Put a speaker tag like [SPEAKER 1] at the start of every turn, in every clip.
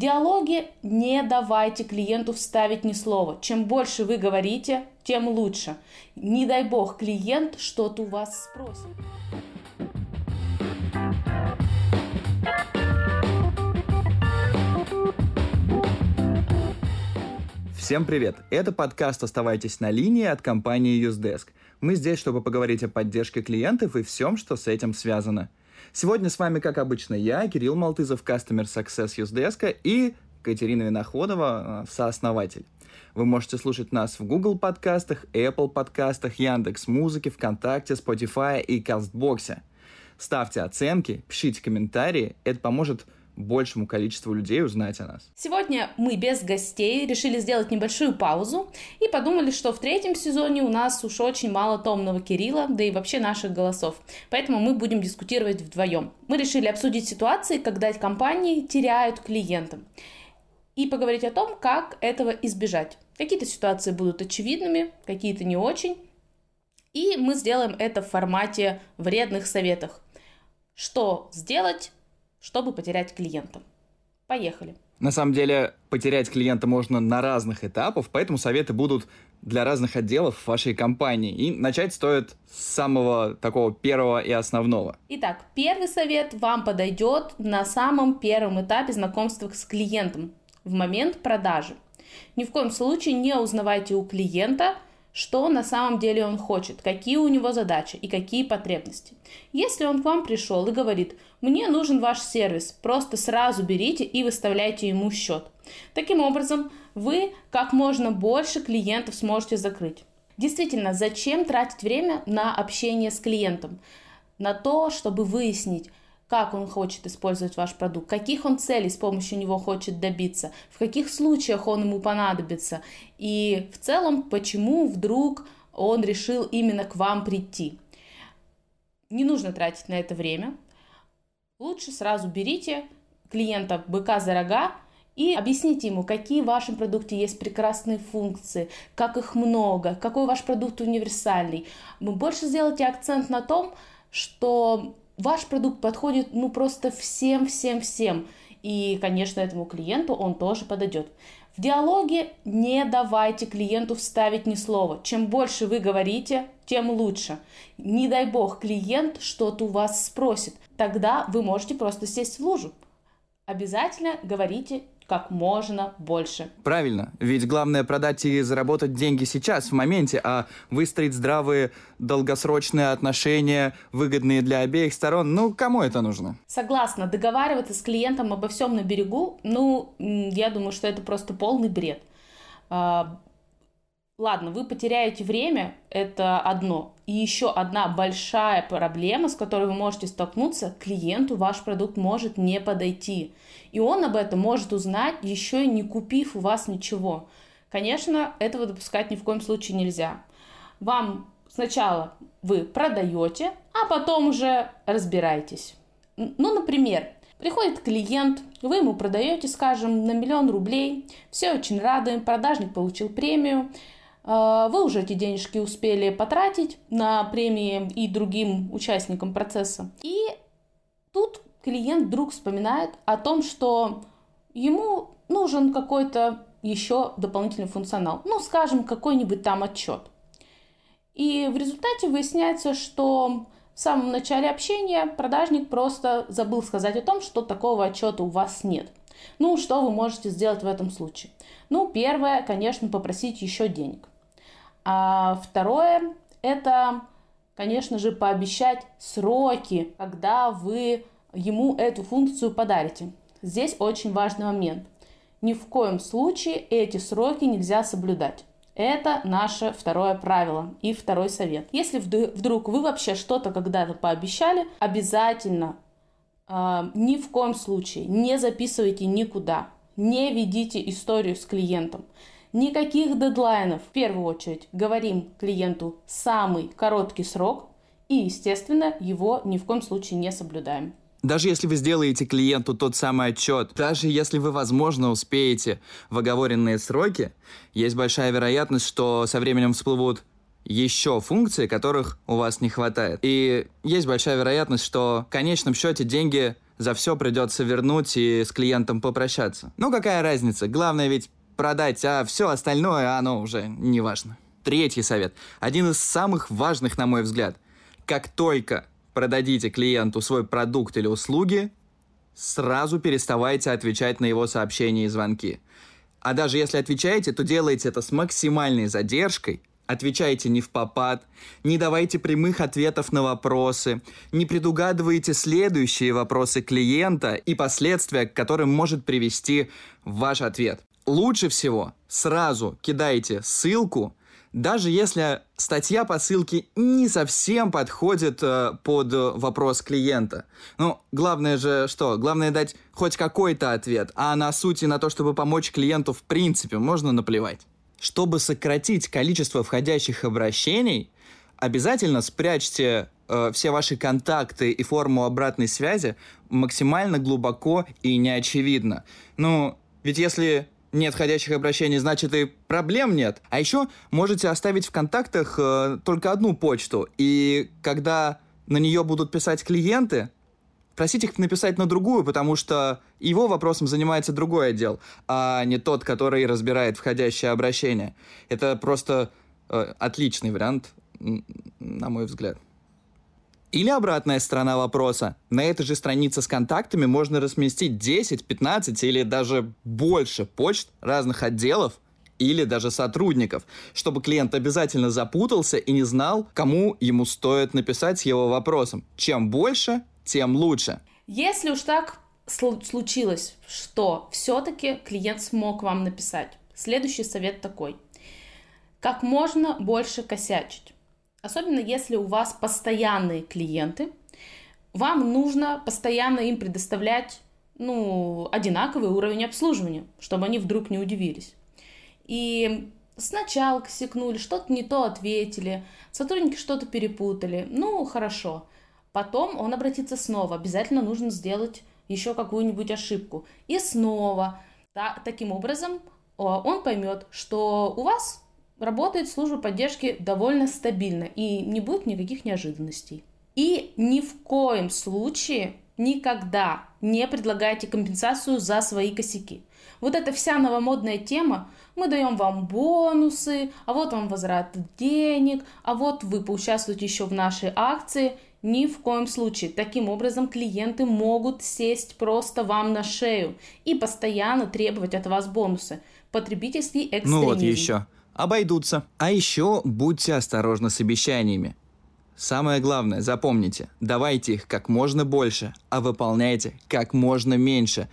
[SPEAKER 1] диалоге не давайте клиенту вставить ни слова. Чем больше вы говорите, тем лучше. Не дай бог клиент что-то у вас спросит.
[SPEAKER 2] Всем привет! Это подкаст «Оставайтесь на линии» от компании Usedesk. Мы здесь, чтобы поговорить о поддержке клиентов и всем, что с этим связано. Сегодня с вами, как обычно, я, Кирилл Малтызов, Customer Success Usedesk и Катерина Виноходова, э, сооснователь. Вы можете слушать нас в Google подкастах, Apple подкастах, Яндекс Музыке, ВКонтакте, Spotify и Кастбоксе. Ставьте оценки, пишите комментарии, это поможет большему количеству людей узнать о нас.
[SPEAKER 1] Сегодня мы без гостей решили сделать небольшую паузу и подумали, что в третьем сезоне у нас уж очень мало томного Кирилла, да и вообще наших голосов. Поэтому мы будем дискутировать вдвоем. Мы решили обсудить ситуации, когда компании теряют клиентов и поговорить о том, как этого избежать. Какие-то ситуации будут очевидными, какие-то не очень. И мы сделаем это в формате вредных советов. Что сделать, чтобы потерять клиента. Поехали.
[SPEAKER 2] На самом деле, потерять клиента можно на разных этапах, поэтому советы будут для разных отделов вашей компании. И начать стоит с самого такого первого и основного.
[SPEAKER 1] Итак, первый совет вам подойдет на самом первом этапе знакомства с клиентом, в момент продажи. Ни в коем случае не узнавайте у клиента – что на самом деле он хочет, какие у него задачи и какие потребности. Если он к вам пришел и говорит, мне нужен ваш сервис, просто сразу берите и выставляйте ему счет. Таким образом, вы как можно больше клиентов сможете закрыть. Действительно, зачем тратить время на общение с клиентом? На то, чтобы выяснить, как он хочет использовать ваш продукт, каких он целей с помощью него хочет добиться, в каких случаях он ему понадобится и в целом, почему вдруг он решил именно к вам прийти. Не нужно тратить на это время. Лучше сразу берите клиента быка за рога и объясните ему, какие в вашем продукте есть прекрасные функции, как их много, какой ваш продукт универсальный. Вы больше сделайте акцент на том, что ваш продукт подходит ну просто всем-всем-всем. И, конечно, этому клиенту он тоже подойдет. В диалоге не давайте клиенту вставить ни слова. Чем больше вы говорите, тем лучше. Не дай бог клиент что-то у вас спросит. Тогда вы можете просто сесть в лужу. Обязательно говорите как можно больше.
[SPEAKER 2] Правильно, ведь главное продать и заработать деньги сейчас, в моменте, а выстроить здравые долгосрочные отношения, выгодные для обеих сторон, ну, кому это нужно?
[SPEAKER 1] Согласна, договариваться с клиентом обо всем на берегу, ну, я думаю, что это просто полный бред. А, Ладно, вы потеряете время, это одно. И еще одна большая проблема, с которой вы можете столкнуться, клиенту ваш продукт может не подойти. И он об этом может узнать, еще и не купив у вас ничего. Конечно, этого допускать ни в коем случае нельзя. Вам сначала вы продаете, а потом уже разбирайтесь. Ну, например, Приходит клиент, вы ему продаете, скажем, на миллион рублей, все очень рады, продажник получил премию, вы уже эти денежки успели потратить на премии и другим участникам процесса. И тут клиент вдруг вспоминает о том, что ему нужен какой-то еще дополнительный функционал. Ну, скажем, какой-нибудь там отчет. И в результате выясняется, что в самом начале общения продажник просто забыл сказать о том, что такого отчета у вас нет. Ну, что вы можете сделать в этом случае? Ну, первое, конечно, попросить еще денег. А второе – это, конечно же, пообещать сроки, когда вы ему эту функцию подарите. Здесь очень важный момент. Ни в коем случае эти сроки нельзя соблюдать. Это наше второе правило и второй совет. Если вдруг вы вообще что-то когда-то пообещали, обязательно ни в коем случае не записывайте никуда, не ведите историю с клиентом. Никаких дедлайнов. В первую очередь говорим клиенту самый короткий срок и, естественно, его ни в коем случае не соблюдаем.
[SPEAKER 2] Даже если вы сделаете клиенту тот самый отчет, даже если вы, возможно, успеете в оговоренные сроки, есть большая вероятность, что со временем всплывут еще функции, которых у вас не хватает. И есть большая вероятность, что в конечном счете деньги за все придется вернуть и с клиентом попрощаться. Ну какая разница, главное ведь продать, а все остальное, оно уже не важно. Третий совет, один из самых важных, на мой взгляд. Как только продадите клиенту свой продукт или услуги, сразу переставайте отвечать на его сообщения и звонки. А даже если отвечаете, то делайте это с максимальной задержкой, отвечайте не в попад, не давайте прямых ответов на вопросы, не предугадывайте следующие вопросы клиента и последствия, к которым может привести ваш ответ. Лучше всего сразу кидайте ссылку даже если статья по ссылке не совсем подходит э, под вопрос клиента. Ну, главное же что? Главное дать хоть какой-то ответ, а на сути на то, чтобы помочь клиенту в принципе, можно наплевать. Чтобы сократить количество входящих обращений, обязательно спрячьте э, все ваши контакты и форму обратной связи максимально глубоко и неочевидно. Ну, ведь если нет входящих обращений, значит и проблем нет. А еще можете оставить в контактах э, только одну почту. И когда на нее будут писать клиенты, просить их написать на другую, потому что его вопросом занимается другой отдел, а не тот, который разбирает входящее обращение. Это просто э, отличный вариант, на мой взгляд. Или обратная сторона вопроса. На этой же странице с контактами можно разместить 10, 15 или даже больше почт разных отделов или даже сотрудников, чтобы клиент обязательно запутался и не знал, кому ему стоит написать с его вопросом. Чем больше, тем лучше.
[SPEAKER 1] Если уж так случилось, что все-таки клиент смог вам написать, следующий совет такой. Как можно больше косячить. Особенно если у вас постоянные клиенты, вам нужно постоянно им предоставлять ну, одинаковый уровень обслуживания, чтобы они вдруг не удивились. И сначала косякнули, что-то не то ответили, сотрудники что-то перепутали, ну, хорошо. Потом он обратится снова, обязательно нужно сделать еще какую-нибудь ошибку. И снова. Да, таким образом он поймет, что у вас работает служба поддержки довольно стабильно и не будет никаких неожиданностей. И ни в коем случае никогда не предлагайте компенсацию за свои косяки. Вот эта вся новомодная тема, мы даем вам бонусы, а вот вам возврат денег, а вот вы поучаствуете еще в нашей акции. Ни в коем случае. Таким образом, клиенты могут сесть просто вам на шею и постоянно требовать от вас бонусы. Потребительский экстремизм.
[SPEAKER 2] Ну вот еще обойдутся. А еще будьте осторожны с обещаниями. Самое главное, запомните, давайте их как можно больше, а выполняйте как можно меньше.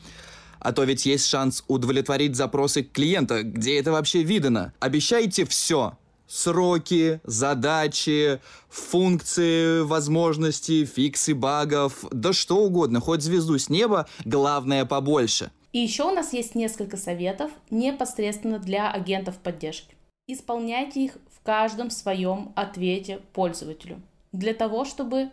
[SPEAKER 2] А то ведь есть шанс удовлетворить запросы клиента, где это вообще видано. Обещайте все. Сроки, задачи, функции, возможности, фиксы багов, да что угодно, хоть звезду с неба, главное побольше.
[SPEAKER 1] И еще у нас есть несколько советов непосредственно для агентов поддержки. Исполняйте их в каждом своем ответе пользователю для того, чтобы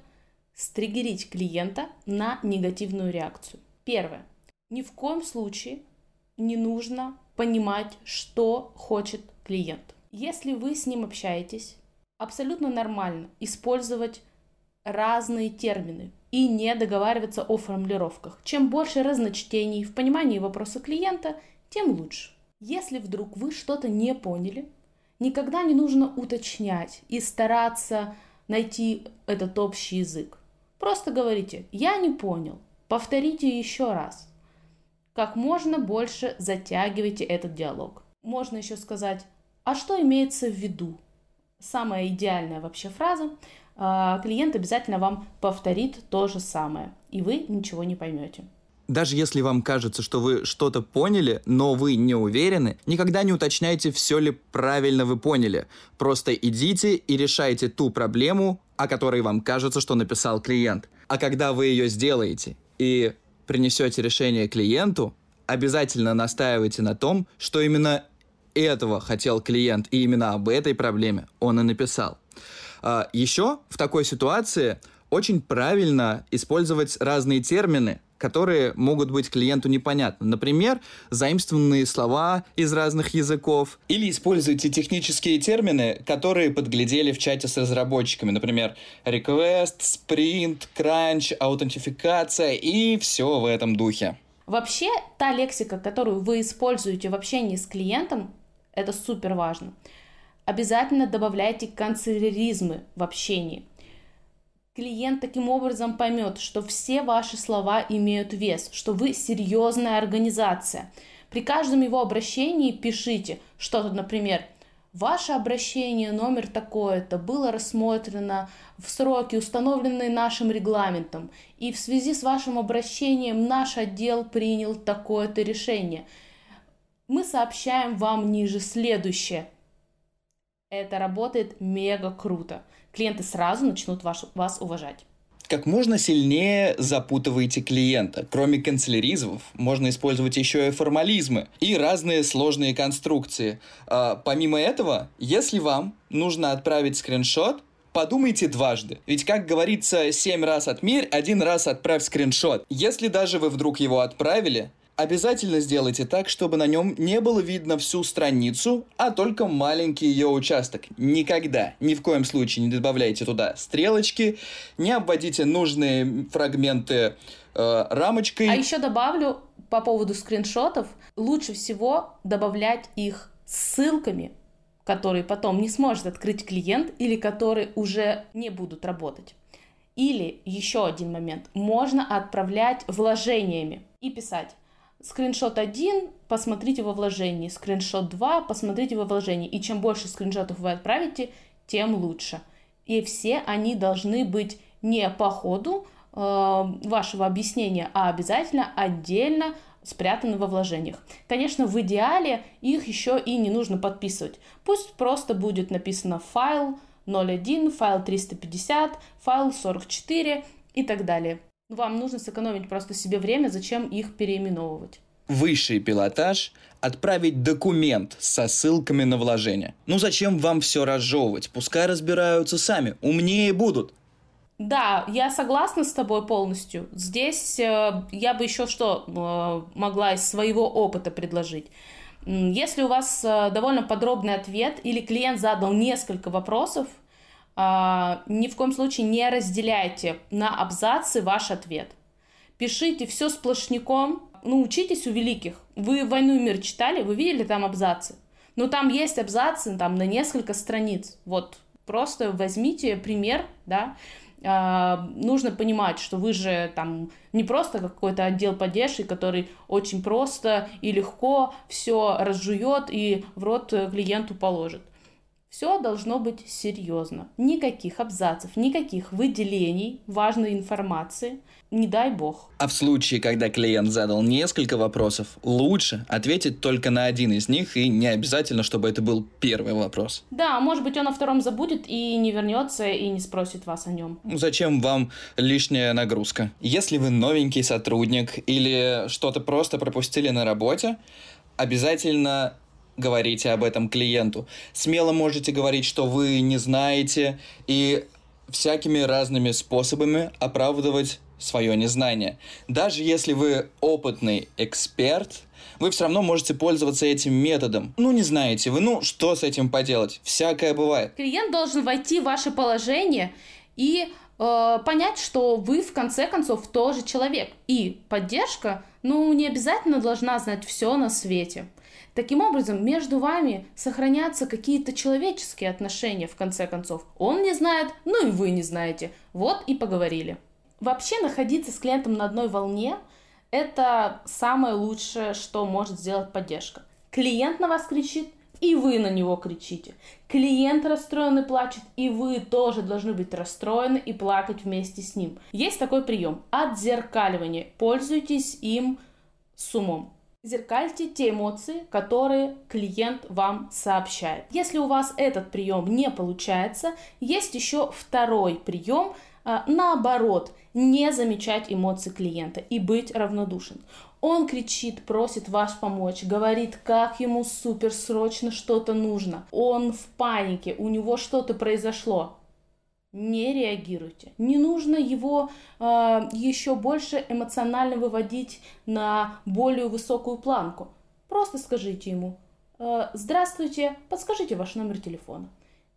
[SPEAKER 1] стригерить клиента на негативную реакцию. Первое. Ни в коем случае не нужно понимать, что хочет клиент. Если вы с ним общаетесь, абсолютно нормально использовать разные термины и не договариваться о формулировках. Чем больше разночтений в понимании вопроса клиента, тем лучше. Если вдруг вы что-то не поняли, никогда не нужно уточнять и стараться найти этот общий язык. Просто говорите «я не понял», повторите еще раз. Как можно больше затягивайте этот диалог. Можно еще сказать «а что имеется в виду?» Самая идеальная вообще фраза. А, клиент обязательно вам повторит то же самое, и вы ничего не поймете.
[SPEAKER 2] Даже если вам кажется, что вы что-то поняли, но вы не уверены, никогда не уточняйте, все ли правильно вы поняли. Просто идите и решайте ту проблему, о которой вам кажется, что написал клиент. А когда вы ее сделаете и принесете решение клиенту, обязательно настаивайте на том, что именно этого хотел клиент, и именно об этой проблеме он и написал. А, Еще в такой ситуации очень правильно использовать разные термины, которые могут быть клиенту непонятны. Например, заимствованные слова из разных языков. Или используйте технические термины, которые подглядели в чате с разработчиками. Например, request, sprint, crunch, аутентификация и все в этом духе.
[SPEAKER 1] Вообще, та лексика, которую вы используете в общении с клиентом, это супер важно. Обязательно добавляйте канцеляризмы в общении. Клиент таким образом поймет, что все ваши слова имеют вес, что вы серьезная организация. При каждом его обращении пишите что-то, например, Ваше обращение номер такое-то было рассмотрено в сроки, установленные нашим регламентом, и в связи с вашим обращением наш отдел принял такое-то решение. Мы сообщаем вам ниже следующее. Это работает мега круто. Клиенты сразу начнут ваш, вас уважать
[SPEAKER 2] как можно сильнее запутываете клиента. Кроме канцеляризмов, можно использовать еще и формализмы и разные сложные конструкции. А, помимо этого, если вам нужно отправить скриншот, подумайте дважды. Ведь, как говорится, семь раз отмерь, один раз отправь скриншот. Если даже вы вдруг его отправили, Обязательно сделайте так, чтобы на нем не было видно всю страницу, а только маленький ее участок. Никогда, ни в коем случае не добавляйте туда стрелочки, не обводите нужные фрагменты э, рамочкой.
[SPEAKER 1] А еще добавлю по поводу скриншотов, лучше всего добавлять их ссылками, которые потом не сможет открыть клиент или которые уже не будут работать. Или еще один момент, можно отправлять вложениями и писать скриншот 1, посмотрите во вложении, скриншот 2, посмотрите во вложении. И чем больше скриншотов вы отправите, тем лучше. И все они должны быть не по ходу э, вашего объяснения, а обязательно отдельно спрятаны во вложениях. Конечно, в идеале их еще и не нужно подписывать. Пусть просто будет написано файл 01, файл 350, файл 44 и так далее. Вам нужно сэкономить просто себе время, зачем их переименовывать.
[SPEAKER 2] Высший пилотаж – отправить документ со ссылками на вложение. Ну зачем вам все разжевывать? Пускай разбираются сами, умнее будут.
[SPEAKER 1] Да, я согласна с тобой полностью. Здесь э, я бы еще что э, могла из своего опыта предложить. Если у вас э, довольно подробный ответ или клиент задал несколько вопросов, ни в коем случае не разделяйте на абзацы ваш ответ. Пишите все сплошняком, ну, учитесь у великих. Вы «Войну и мир» читали, вы видели там абзацы? Ну, там есть абзацы там на несколько страниц. Вот, просто возьмите пример, да, Uh, нужно понимать, что вы же там не просто какой-то отдел поддержки, который очень просто и легко все разжует и в рот клиенту положит. Все должно быть серьезно. Никаких абзацев, никаких выделений важной информации. Не дай бог.
[SPEAKER 2] А в случае, когда клиент задал несколько вопросов, лучше ответить только на один из них, и не обязательно, чтобы это был первый вопрос.
[SPEAKER 1] Да, может быть, он о втором забудет и не вернется и не спросит вас о нем.
[SPEAKER 2] Зачем вам лишняя нагрузка? Если вы новенький сотрудник или что-то просто пропустили на работе, обязательно говорите об этом клиенту. Смело можете говорить, что вы не знаете, и всякими разными способами оправдывать свое незнание. Даже если вы опытный эксперт, вы все равно можете пользоваться этим методом. Ну, не знаете вы, ну, что с этим поделать? Всякое бывает.
[SPEAKER 1] Клиент должен войти в ваше положение и э, понять, что вы, в конце концов, тоже человек. И поддержка, ну, не обязательно должна знать все на свете. Таким образом, между вами сохранятся какие-то человеческие отношения, в конце концов. Он не знает, ну и вы не знаете. Вот и поговорили. Вообще находиться с клиентом на одной волне – это самое лучшее, что может сделать поддержка. Клиент на вас кричит, и вы на него кричите. Клиент расстроен и плачет, и вы тоже должны быть расстроены и плакать вместе с ним. Есть такой прием – отзеркаливание. Пользуйтесь им с умом. Зеркальте те эмоции, которые клиент вам сообщает. Если у вас этот прием не получается, есть еще второй прием, а, наоборот, не замечать эмоции клиента и быть равнодушен. Он кричит, просит вас помочь, говорит, как ему супер срочно что-то нужно. Он в панике, у него что-то произошло. Не реагируйте. Не нужно его э, еще больше эмоционально выводить на более высокую планку. Просто скажите ему э, «Здравствуйте, подскажите ваш номер телефона».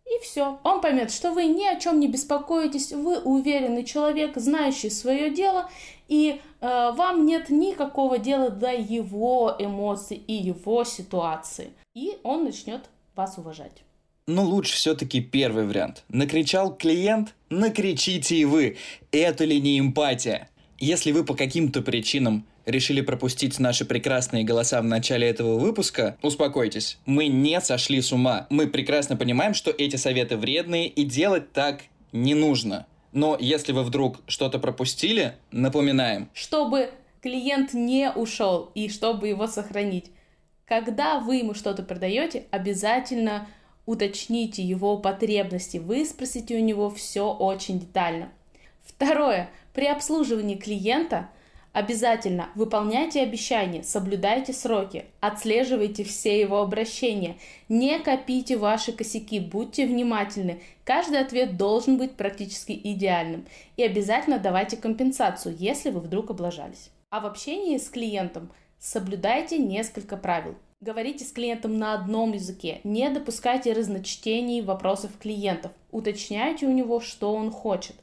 [SPEAKER 1] И все. Он поймет, что вы ни о чем не беспокоитесь, вы уверенный человек, знающий свое дело, и э, вам нет никакого дела до его эмоций и его ситуации. И он начнет вас уважать.
[SPEAKER 2] Ну, лучше все-таки первый вариант. Накричал клиент, накричите и вы. Это ли не эмпатия? Если вы по каким-то причинам решили пропустить наши прекрасные голоса в начале этого выпуска, успокойтесь, мы не сошли с ума. Мы прекрасно понимаем, что эти советы вредные и делать так не нужно. Но если вы вдруг что-то пропустили, напоминаем.
[SPEAKER 1] Чтобы клиент не ушел и чтобы его сохранить, когда вы ему что-то продаете, обязательно уточните его потребности, вы спросите у него все очень детально. Второе. При обслуживании клиента обязательно выполняйте обещания, соблюдайте сроки, отслеживайте все его обращения, не копите ваши косяки, будьте внимательны. Каждый ответ должен быть практически идеальным. И обязательно давайте компенсацию, если вы вдруг облажались. А в общении с клиентом соблюдайте несколько правил. Говорите с клиентом на одном языке, не допускайте разночтений вопросов клиентов, уточняйте у него, что он хочет.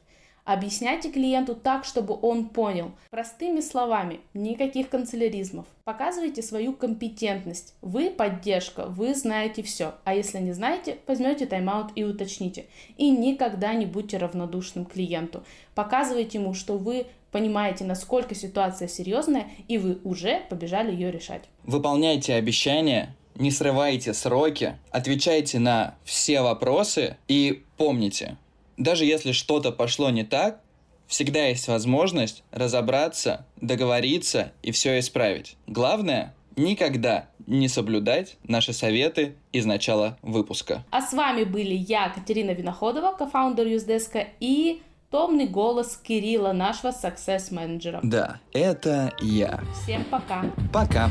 [SPEAKER 1] Объясняйте клиенту так, чтобы он понял. Простыми словами, никаких канцеляризмов. Показывайте свою компетентность. Вы поддержка, вы знаете все. А если не знаете, возьмете тайм-аут и уточните. И никогда не будьте равнодушным клиенту. Показывайте ему, что вы понимаете, насколько ситуация серьезная, и вы уже побежали ее решать.
[SPEAKER 2] Выполняйте обещания, не срывайте сроки, отвечайте на все вопросы и помните, даже если что-то пошло не так, всегда есть возможность разобраться, договориться и все исправить. Главное никогда не соблюдать наши советы из начала выпуска.
[SPEAKER 1] А с вами были я, Катерина Виноходова, кофаундер Юздеска и томный голос Кирилла, нашего success менеджера.
[SPEAKER 2] Да, это я.
[SPEAKER 1] Всем пока.
[SPEAKER 2] Пока.